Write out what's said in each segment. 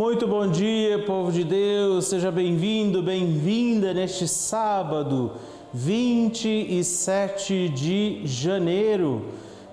Muito bom dia, povo de Deus, seja bem-vindo, bem-vinda neste sábado, 27 de janeiro.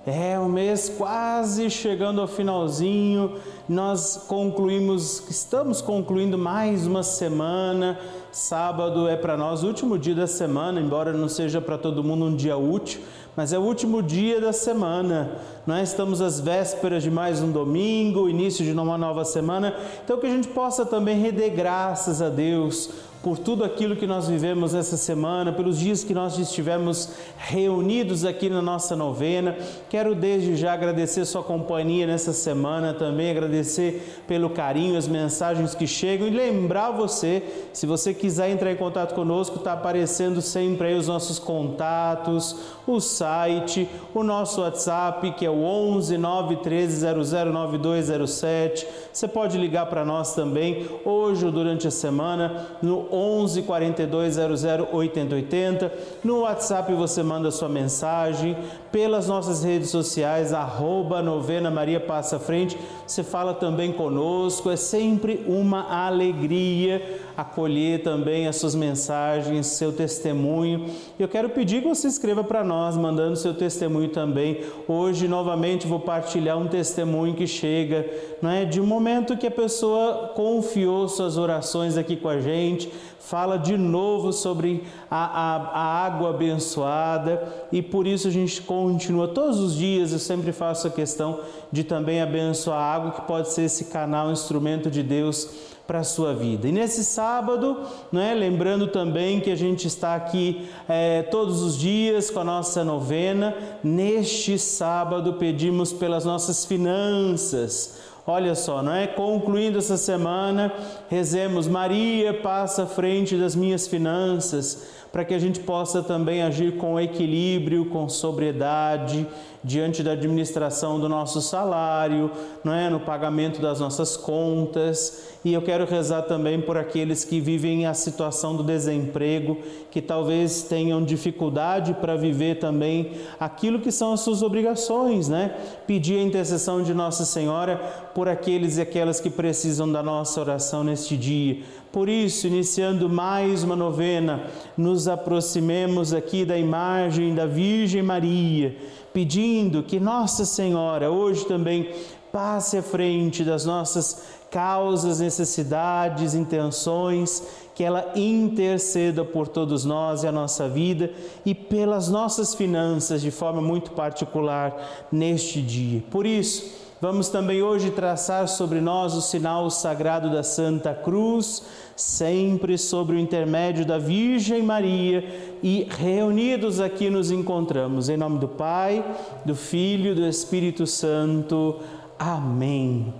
É o mês quase chegando ao finalzinho, nós concluímos, estamos concluindo mais uma semana. Sábado é para nós o último dia da semana, embora não seja para todo mundo um dia útil, mas é o último dia da semana. Nós estamos às vésperas de mais um domingo, início de uma nova semana, então que a gente possa também render graças a Deus por tudo aquilo que nós vivemos essa semana, pelos dias que nós estivemos reunidos aqui na nossa novena. Quero desde já agradecer sua companhia nessa semana, também agradecer pelo carinho, as mensagens que chegam e lembrar você, se você quiser entrar em contato conosco, está aparecendo sempre aí os nossos contatos, o site, o nosso WhatsApp, que é o 11 913 009207. Você pode ligar para nós também hoje ou durante a semana no 11 42 00 80 80. No WhatsApp você manda sua mensagem, pelas nossas redes sociais, arroba novena Maria Passa Frente, você fala também conosco, é sempre uma alegria acolher também as suas mensagens, seu testemunho. Eu quero pedir que você escreva para nós, mandando seu testemunho também. Hoje, novamente, vou partilhar um testemunho que chega, não é? De um momento que a pessoa confiou suas orações aqui com a gente, fala de novo sobre a, a, a água abençoada e por isso a gente continua todos os dias. Eu sempre faço a questão de também abençoar a água, que pode ser esse canal, instrumento de Deus para a sua vida. E nesse sábado, né, lembrando também que a gente está aqui é, todos os dias com a nossa novena, neste sábado pedimos pelas nossas finanças. Olha só, não é? Concluindo essa semana, rezemos Maria passa à frente das minhas finanças, para que a gente possa também agir com equilíbrio, com sobriedade, diante da administração do nosso salário, não é? no pagamento das nossas contas. E eu quero rezar também por aqueles que vivem a situação do desemprego, que talvez tenham dificuldade para viver também aquilo que são as suas obrigações, né? Pedir a intercessão de Nossa Senhora por aqueles e aquelas que precisam da nossa oração neste dia. Por isso, iniciando mais uma novena, nos aproximemos aqui da imagem da Virgem Maria pedindo que Nossa Senhora hoje também passe à frente das nossas causas, necessidades, intenções, que ela interceda por todos nós e a nossa vida e pelas nossas finanças de forma muito particular neste dia. Por isso, Vamos também hoje traçar sobre nós o sinal sagrado da Santa Cruz, sempre sobre o intermédio da Virgem Maria, e reunidos aqui nos encontramos. Em nome do Pai, do Filho e do Espírito Santo. Amém.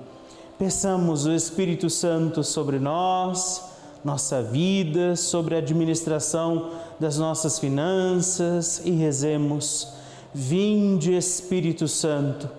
Peçamos o Espírito Santo sobre nós, nossa vida, sobre a administração das nossas finanças e rezemos. Vinde, Espírito Santo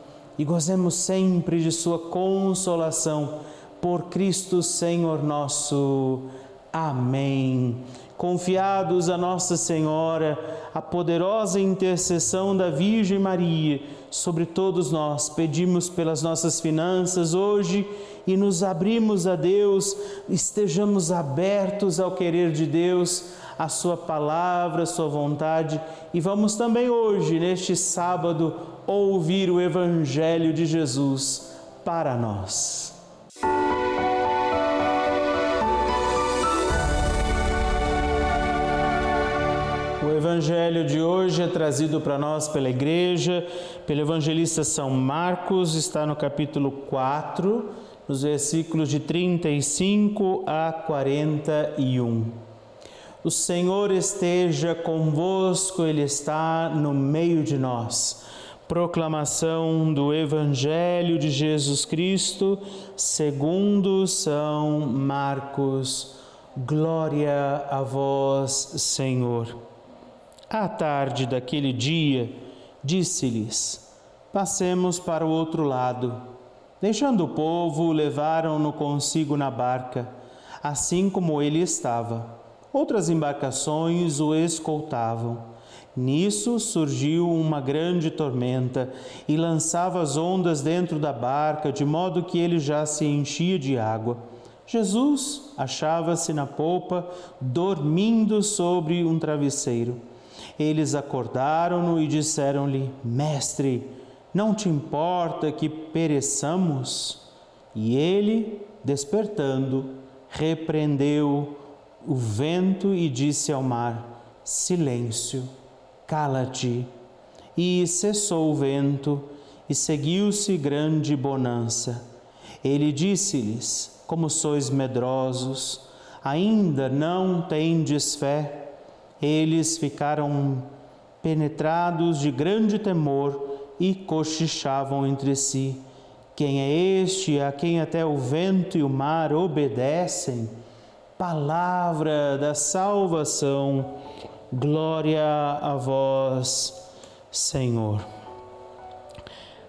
e gozemos sempre de Sua consolação. Por Cristo Senhor nosso. Amém. Confiados a Nossa Senhora, a poderosa intercessão da Virgem Maria, sobre todos nós, pedimos pelas nossas finanças hoje e nos abrimos a Deus, estejamos abertos ao querer de Deus, a Sua palavra, a Sua vontade e vamos também hoje, neste sábado, ouvir o Evangelho de Jesus para nós. O Evangelho de hoje é trazido para nós pela Igreja, pelo evangelista São Marcos, está no capítulo 4, nos versículos de 35 a 41. O Senhor esteja convosco, Ele está no meio de nós. Proclamação do Evangelho de Jesus Cristo, segundo São Marcos. Glória a vós, Senhor. À tarde daquele dia, disse-lhes: Passemos para o outro lado. Deixando o povo, levaram-no consigo na barca, assim como ele estava. Outras embarcações o escoltavam. Nisso surgiu uma grande tormenta e lançava as ondas dentro da barca, de modo que ele já se enchia de água. Jesus achava-se na polpa, dormindo sobre um travesseiro. Eles acordaram-no e disseram-lhe: Mestre, não te importa que pereçamos? E ele, despertando, repreendeu o vento e disse ao mar: Silêncio cala-te. E cessou o vento, e seguiu-se grande bonança. Ele disse-lhes: Como sois medrosos, ainda não tendes fé? Eles ficaram penetrados de grande temor e cochichavam entre si: Quem é este a quem até o vento e o mar obedecem? Palavra da salvação. Glória a vós, Senhor.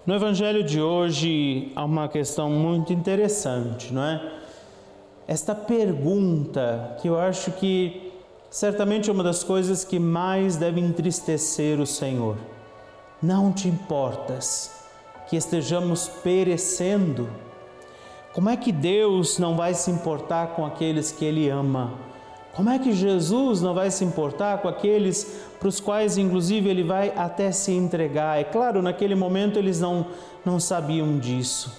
No Evangelho de hoje há uma questão muito interessante, não é? Esta pergunta que eu acho que certamente é uma das coisas que mais deve entristecer o Senhor. Não te importas que estejamos perecendo? Como é que Deus não vai se importar com aqueles que Ele ama? Como é que Jesus não vai se importar com aqueles para os quais, inclusive, ele vai até se entregar? É claro, naquele momento eles não, não sabiam disso.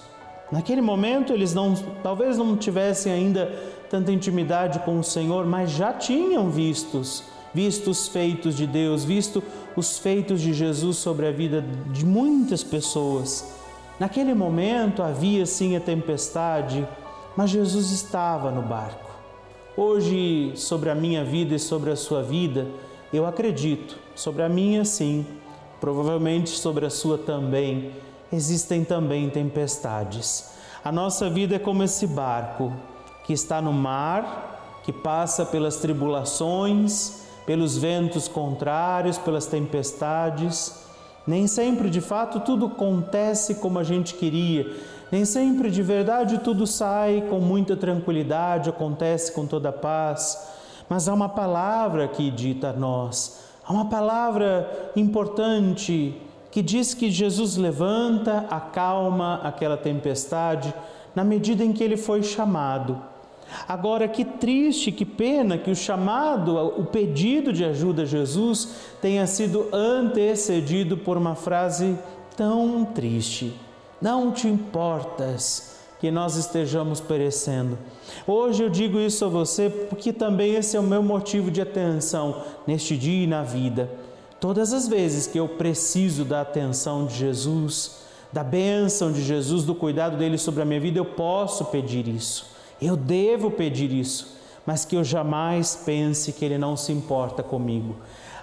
Naquele momento eles não, talvez não tivessem ainda tanta intimidade com o Senhor, mas já tinham vistos, visto os feitos de Deus, visto os feitos de Jesus sobre a vida de muitas pessoas. Naquele momento havia sim a tempestade, mas Jesus estava no barco. Hoje, sobre a minha vida e sobre a sua vida, eu acredito, sobre a minha sim, provavelmente sobre a sua também, existem também tempestades. A nossa vida é como esse barco que está no mar, que passa pelas tribulações, pelos ventos contrários, pelas tempestades. Nem sempre, de fato, tudo acontece como a gente queria, nem sempre de verdade tudo sai com muita tranquilidade, acontece com toda paz, mas há uma palavra que dita a nós, há uma palavra importante que diz que Jesus levanta, acalma aquela tempestade na medida em que ele foi chamado. Agora, que triste, que pena que o chamado, o pedido de ajuda a Jesus tenha sido antecedido por uma frase tão triste. Não te importas que nós estejamos perecendo. Hoje eu digo isso a você porque também esse é o meu motivo de atenção neste dia e na vida. Todas as vezes que eu preciso da atenção de Jesus, da bênção de Jesus, do cuidado dele sobre a minha vida, eu posso pedir isso. Eu devo pedir isso, mas que eu jamais pense que ele não se importa comigo.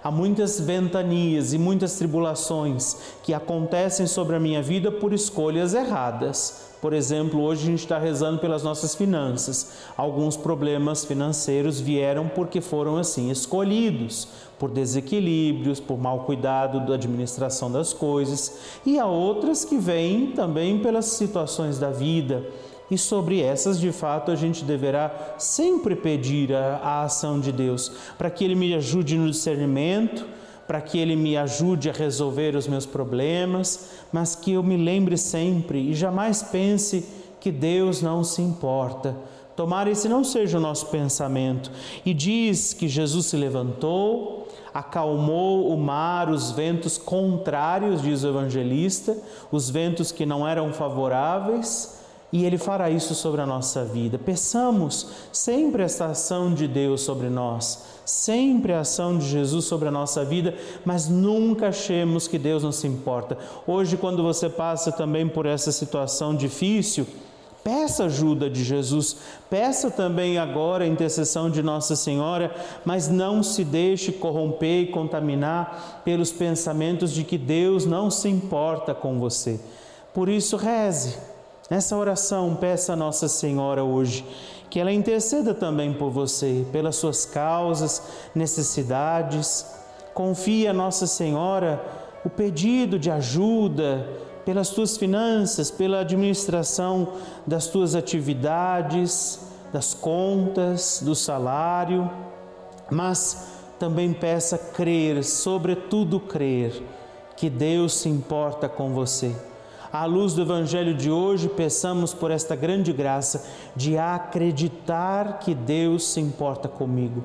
Há muitas ventanias e muitas tribulações que acontecem sobre a minha vida por escolhas erradas. Por exemplo, hoje a gente está rezando pelas nossas finanças. Alguns problemas financeiros vieram porque foram assim escolhidos, por desequilíbrios, por mau cuidado da administração das coisas, e há outras que vêm também pelas situações da vida e sobre essas, de fato, a gente deverá sempre pedir a, a ação de Deus, para que Ele me ajude no discernimento, para que Ele me ajude a resolver os meus problemas, mas que eu me lembre sempre e jamais pense que Deus não se importa. Tomara esse não seja o nosso pensamento. E diz que Jesus se levantou, acalmou o mar, os ventos contrários, diz o evangelista, os ventos que não eram favoráveis e Ele fará isso sobre a nossa vida. Peçamos sempre esta ação de Deus sobre nós, sempre a ação de Jesus sobre a nossa vida, mas nunca achemos que Deus não se importa. Hoje, quando você passa também por essa situação difícil, Peça ajuda de Jesus, peça também agora a intercessão de Nossa Senhora, mas não se deixe corromper e contaminar pelos pensamentos de que Deus não se importa com você. Por isso, reze. Nessa oração, peça a Nossa Senhora hoje que ela interceda também por você, pelas suas causas, necessidades. Confie a Nossa Senhora o pedido de ajuda, pelas tuas finanças, pela administração das tuas atividades, das contas, do salário, mas também peça crer, sobretudo crer, que Deus se importa com você. À luz do Evangelho de hoje, peçamos por esta grande graça de acreditar que Deus se importa comigo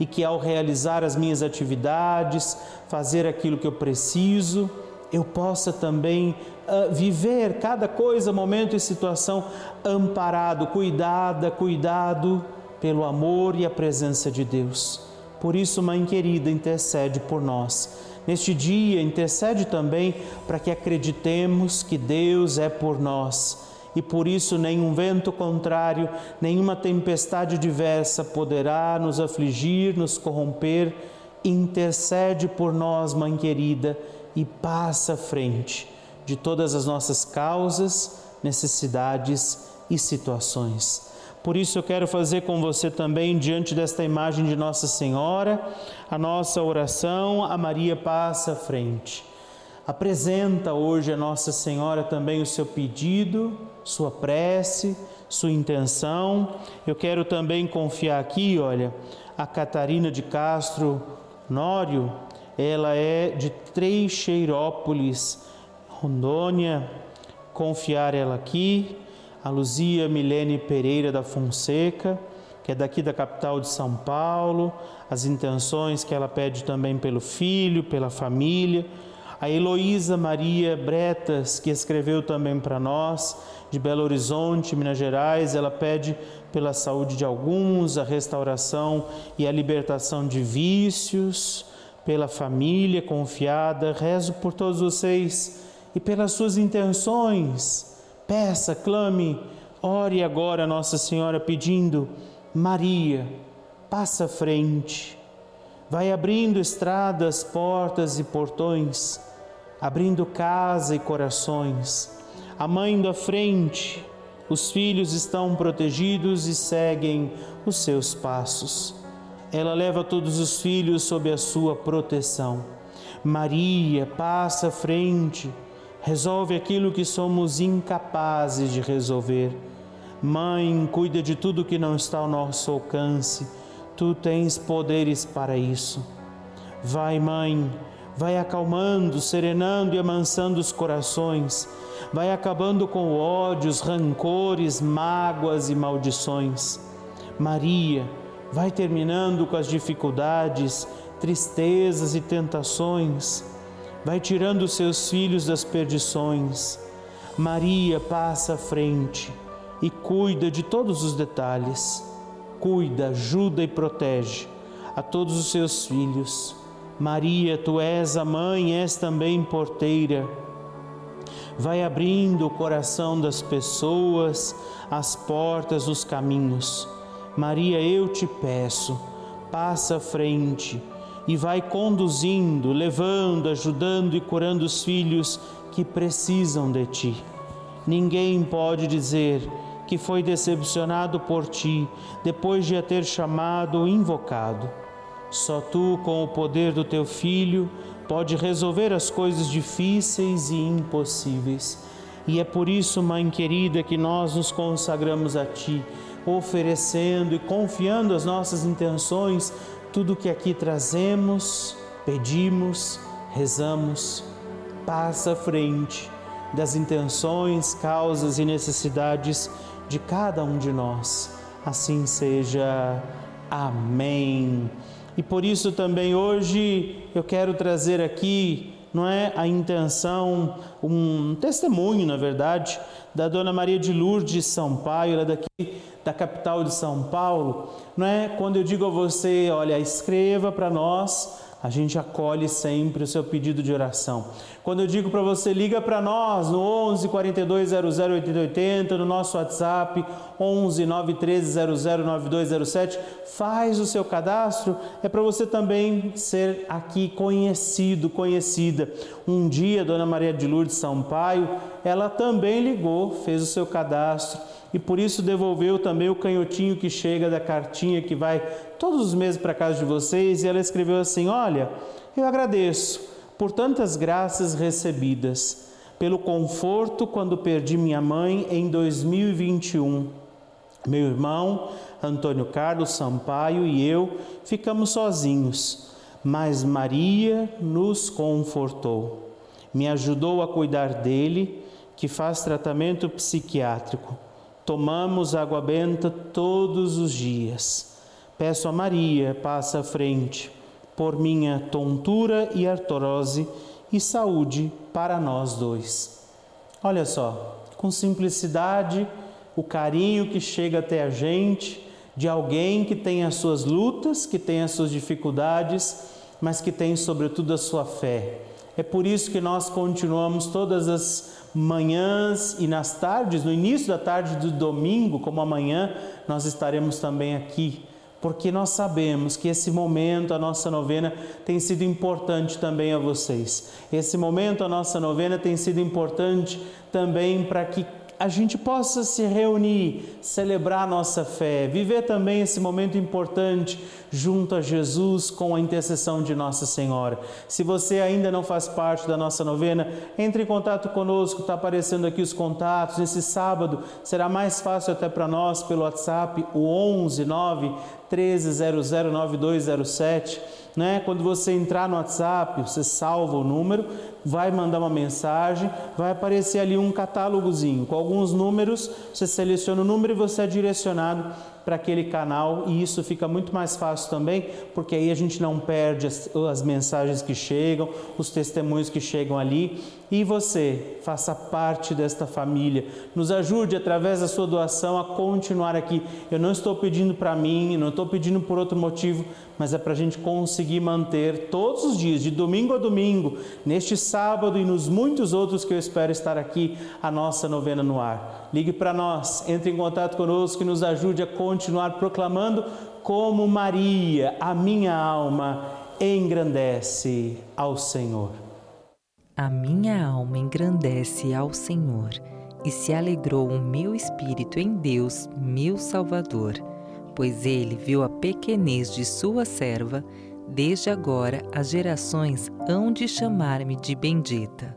e que ao realizar as minhas atividades, fazer aquilo que eu preciso, eu possa também uh, viver cada coisa, momento e situação amparado, cuidada, cuidado pelo amor e a presença de Deus. Por isso, Mãe querida, intercede por nós. Neste dia, intercede também para que acreditemos que Deus é por nós e por isso nenhum vento contrário, nenhuma tempestade diversa poderá nos afligir, nos corromper. Intercede por nós, Mãe querida e passa à frente de todas as nossas causas, necessidades e situações. Por isso eu quero fazer com você também, diante desta imagem de Nossa Senhora, a nossa oração, a Maria passa à frente. Apresenta hoje a Nossa Senhora também o seu pedido, sua prece, sua intenção. Eu quero também confiar aqui, olha, a Catarina de Castro Nório, ela é de Treixeirópolis, Rondônia, confiar ela aqui, a Luzia Milene Pereira da Fonseca, que é daqui da capital de São Paulo, as intenções que ela pede também pelo filho, pela família, a Heloísa Maria Bretas, que escreveu também para nós, de Belo Horizonte, Minas Gerais, ela pede pela saúde de alguns, a restauração e a libertação de vícios, pela família confiada, rezo por todos vocês e pelas suas intenções. Peça, clame, ore agora Nossa Senhora pedindo: Maria, passa à frente, vai abrindo estradas, portas e portões, abrindo casa e corações. A mãe da frente, os filhos estão protegidos e seguem os seus passos ela leva todos os filhos sob a sua proteção. Maria passa à frente, resolve aquilo que somos incapazes de resolver. Mãe, cuida de tudo que não está ao nosso alcance. Tu tens poderes para isso. Vai, mãe, vai acalmando, serenando e amansando os corações. Vai acabando com ódios, rancores, mágoas e maldições. Maria, vai terminando com as dificuldades, tristezas e tentações, vai tirando seus filhos das perdições. Maria passa à frente e cuida de todos os detalhes. Cuida, ajuda e protege a todos os seus filhos. Maria, tu és a mãe, és também porteira. Vai abrindo o coração das pessoas, as portas, os caminhos Maria, eu te peço, passa à frente e vai conduzindo, levando, ajudando e curando os filhos que precisam de ti. Ninguém pode dizer que foi decepcionado por ti depois de a ter chamado ou invocado. Só tu, com o poder do teu filho, pode resolver as coisas difíceis e impossíveis. E é por isso, mãe querida, que nós nos consagramos a ti oferecendo e confiando as nossas intenções, tudo que aqui trazemos, pedimos, rezamos, passa à frente das intenções, causas e necessidades de cada um de nós. Assim seja. Amém. E por isso também hoje eu quero trazer aqui, não é a intenção, um testemunho, na verdade, da Dona Maria de Lourdes Sampaio, ela é daqui da capital de São Paulo, não é? Quando eu digo a você, olha, escreva para nós a gente acolhe sempre o seu pedido de oração. Quando eu digo para você, liga para nós no 11 42 00 8080, no nosso WhatsApp 11 913 00 9207, faz o seu cadastro, é para você também ser aqui conhecido, conhecida. Um dia, Dona Maria de Lourdes Sampaio, ela também ligou, fez o seu cadastro e por isso devolveu também o canhotinho que chega da cartinha que vai todos os meses para casa de vocês. E ela escreveu assim: Olha, eu agradeço por tantas graças recebidas, pelo conforto quando perdi minha mãe em 2021. Meu irmão Antônio Carlos Sampaio e eu ficamos sozinhos, mas Maria nos confortou. Me ajudou a cuidar dele, que faz tratamento psiquiátrico Tomamos água benta todos os dias. Peço a Maria, passa à frente, por minha tontura e artrose e saúde para nós dois. Olha só, com simplicidade, o carinho que chega até a gente de alguém que tem as suas lutas, que tem as suas dificuldades, mas que tem sobretudo a sua fé. É por isso que nós continuamos todas as manhãs e nas tardes, no início da tarde do domingo, como amanhã, nós estaremos também aqui, porque nós sabemos que esse momento, a nossa novena, tem sido importante também a vocês. Esse momento, a nossa novena, tem sido importante também para que a gente possa se reunir, celebrar nossa fé, viver também esse momento importante junto a Jesus com a intercessão de Nossa Senhora. Se você ainda não faz parte da nossa novena, entre em contato conosco, está aparecendo aqui os contatos. Nesse sábado será mais fácil até para nós pelo WhatsApp, o 11 9 1300 9207 né? Quando você entrar no WhatsApp, você salva o número, vai mandar uma mensagem, vai aparecer ali um catálogozinho com alguns números, você seleciona o número e você é direcionado para aquele canal e isso fica muito mais fácil também, porque aí a gente não perde as, as, mensagens que chegam, os testemunhos que chegam ali. E você faça parte desta família. Nos ajude através da sua doação a continuar aqui. Eu não estou pedindo para mim, não estou pedindo por outro motivo, mas é para a gente conseguir manter todos os dias, de domingo a domingo, neste sábado e nos muitos outros que eu espero estar aqui, a nossa novena no ar. Ligue para nós, entre em contato conosco e nos ajude a continuar proclamando como Maria, a minha alma engrandece ao Senhor. A minha alma engrandece ao Senhor e se alegrou o meu espírito em Deus, meu Salvador pois ele viu a pequenez de sua serva, desde agora as gerações hão de chamar-me de bendita.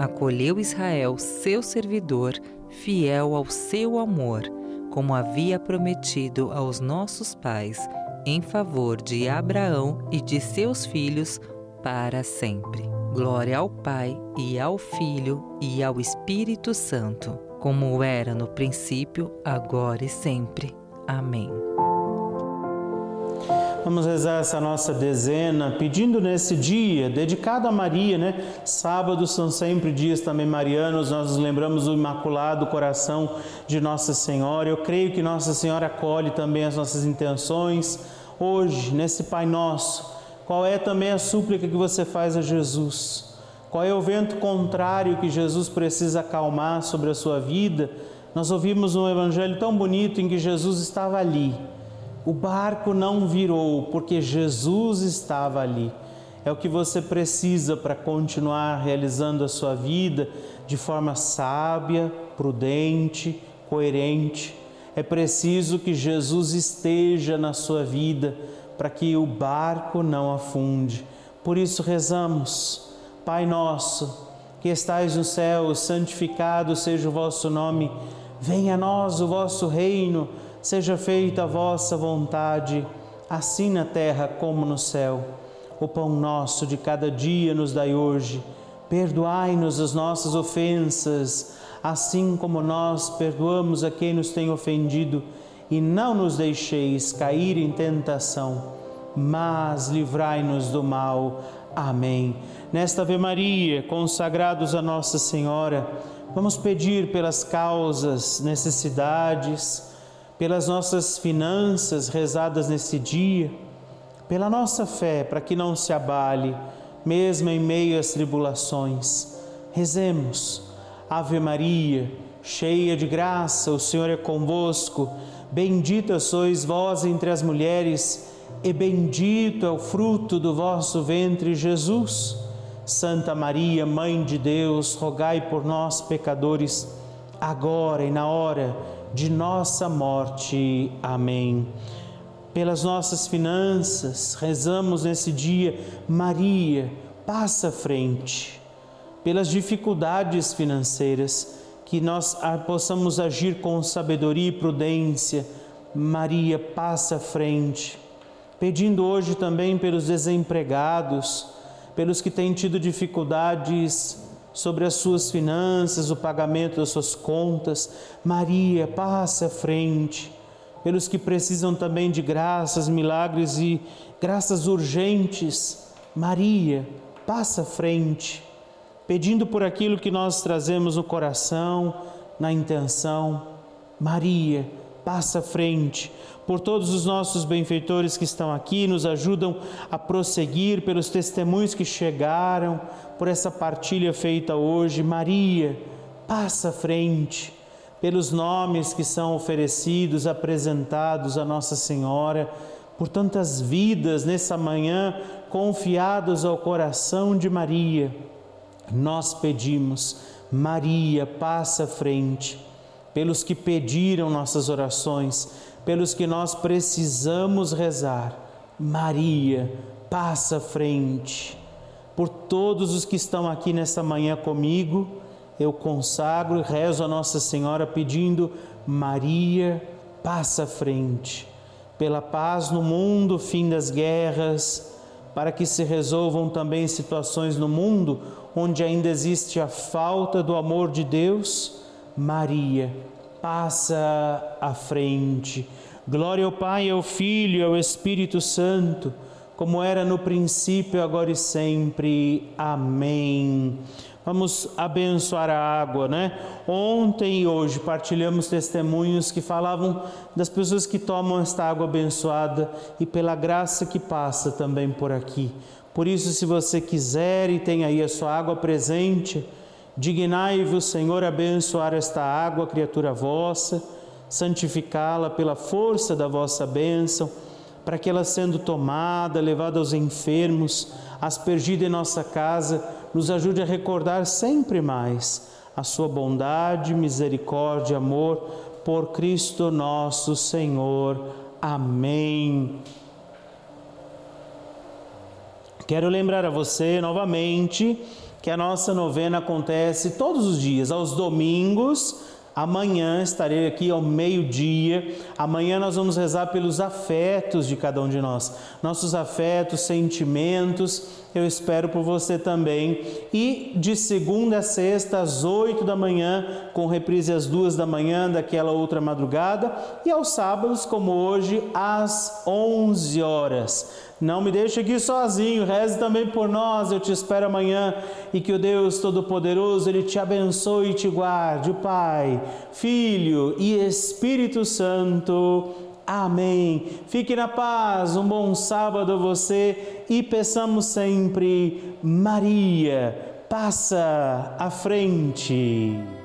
Acolheu Israel, seu servidor, fiel ao seu amor, como havia prometido aos nossos pais, em favor de Abraão e de seus filhos para sempre. Glória ao Pai e ao Filho e ao Espírito Santo como era no princípio, agora e sempre. Amém. Vamos rezar essa nossa dezena, pedindo nesse dia, dedicado a Maria, né? Sábados são sempre dias também marianos, nós nos lembramos do Imaculado Coração de Nossa Senhora. Eu creio que Nossa Senhora acolhe também as nossas intenções. Hoje, nesse Pai Nosso, qual é também a súplica que você faz a Jesus? Qual é o vento contrário que Jesus precisa acalmar sobre a sua vida? Nós ouvimos um evangelho tão bonito em que Jesus estava ali. O barco não virou porque Jesus estava ali. É o que você precisa para continuar realizando a sua vida de forma sábia, prudente, coerente. É preciso que Jesus esteja na sua vida para que o barco não afunde. Por isso rezamos. Pai nosso, que estais no céu, santificado seja o vosso nome. Venha a nós o vosso reino, seja feita a vossa vontade, assim na terra como no céu. o pão nosso de cada dia nos dai hoje. Perdoai-nos as nossas ofensas, assim como nós perdoamos a quem nos tem ofendido, e não nos deixeis cair em tentação, mas livrai-nos do mal. Amém. Nesta Ave Maria, consagrados a Nossa Senhora, vamos pedir pelas causas, necessidades, pelas nossas finanças rezadas nesse dia, pela nossa fé, para que não se abale, mesmo em meio às tribulações. Rezemos. Ave Maria, cheia de graça, o Senhor é convosco. Bendita sois vós entre as mulheres, e bendito é o fruto do vosso ventre, Jesus. Santa Maria, Mãe de Deus, rogai por nós, pecadores, agora e na hora de nossa morte. Amém. Pelas nossas finanças, rezamos nesse dia, Maria, passa à frente. Pelas dificuldades financeiras, que nós possamos agir com sabedoria e prudência, Maria, passa à frente. Pedindo hoje também pelos desempregados, pelos que têm tido dificuldades sobre as suas finanças, o pagamento das suas contas. Maria, passa à frente. Pelos que precisam também de graças, milagres e graças urgentes. Maria, passa à frente. Pedindo por aquilo que nós trazemos no coração, na intenção. Maria, passa à frente por todos os nossos benfeitores que estão aqui, nos ajudam a prosseguir, pelos testemunhos que chegaram, por essa partilha feita hoje. Maria, passa à frente, pelos nomes que são oferecidos, apresentados a Nossa Senhora, por tantas vidas nessa manhã confiados ao coração de Maria. Nós pedimos, Maria, passa à frente, pelos que pediram nossas orações pelos que nós precisamos rezar. Maria, passa à frente. Por todos os que estão aqui nessa manhã comigo, eu consagro e rezo a Nossa Senhora pedindo: Maria, passa à frente. Pela paz no mundo, fim das guerras, para que se resolvam também situações no mundo onde ainda existe a falta do amor de Deus. Maria, passa à frente. Glória ao Pai, ao Filho e ao Espírito Santo, como era no princípio, agora e sempre. Amém. Vamos abençoar a água, né? Ontem e hoje partilhamos testemunhos que falavam das pessoas que tomam esta água abençoada e pela graça que passa também por aqui. Por isso, se você quiser e tem aí a sua água presente, Dignai-vos, Senhor, abençoar esta água, criatura vossa, santificá-la pela força da vossa bênção, para que ela, sendo tomada, levada aos enfermos, aspergida em nossa casa, nos ajude a recordar sempre mais a sua bondade, misericórdia, amor por Cristo nosso Senhor. Amém. Quero lembrar a você novamente que a nossa novena acontece todos os dias, aos domingos. Amanhã estarei aqui ao meio-dia. Amanhã nós vamos rezar pelos afetos de cada um de nós, nossos afetos, sentimentos. Eu espero por você também. E de segunda a sexta, às oito da manhã, com reprise às duas da manhã daquela outra madrugada. E aos sábados, como hoje, às onze horas. Não me deixe aqui sozinho, reze também por nós. Eu te espero amanhã e que o Deus Todo-Poderoso ele te abençoe e te guarde, Pai, Filho e Espírito Santo. Amém. Fique na paz, um bom sábado a você e peçamos sempre, Maria, passa à frente.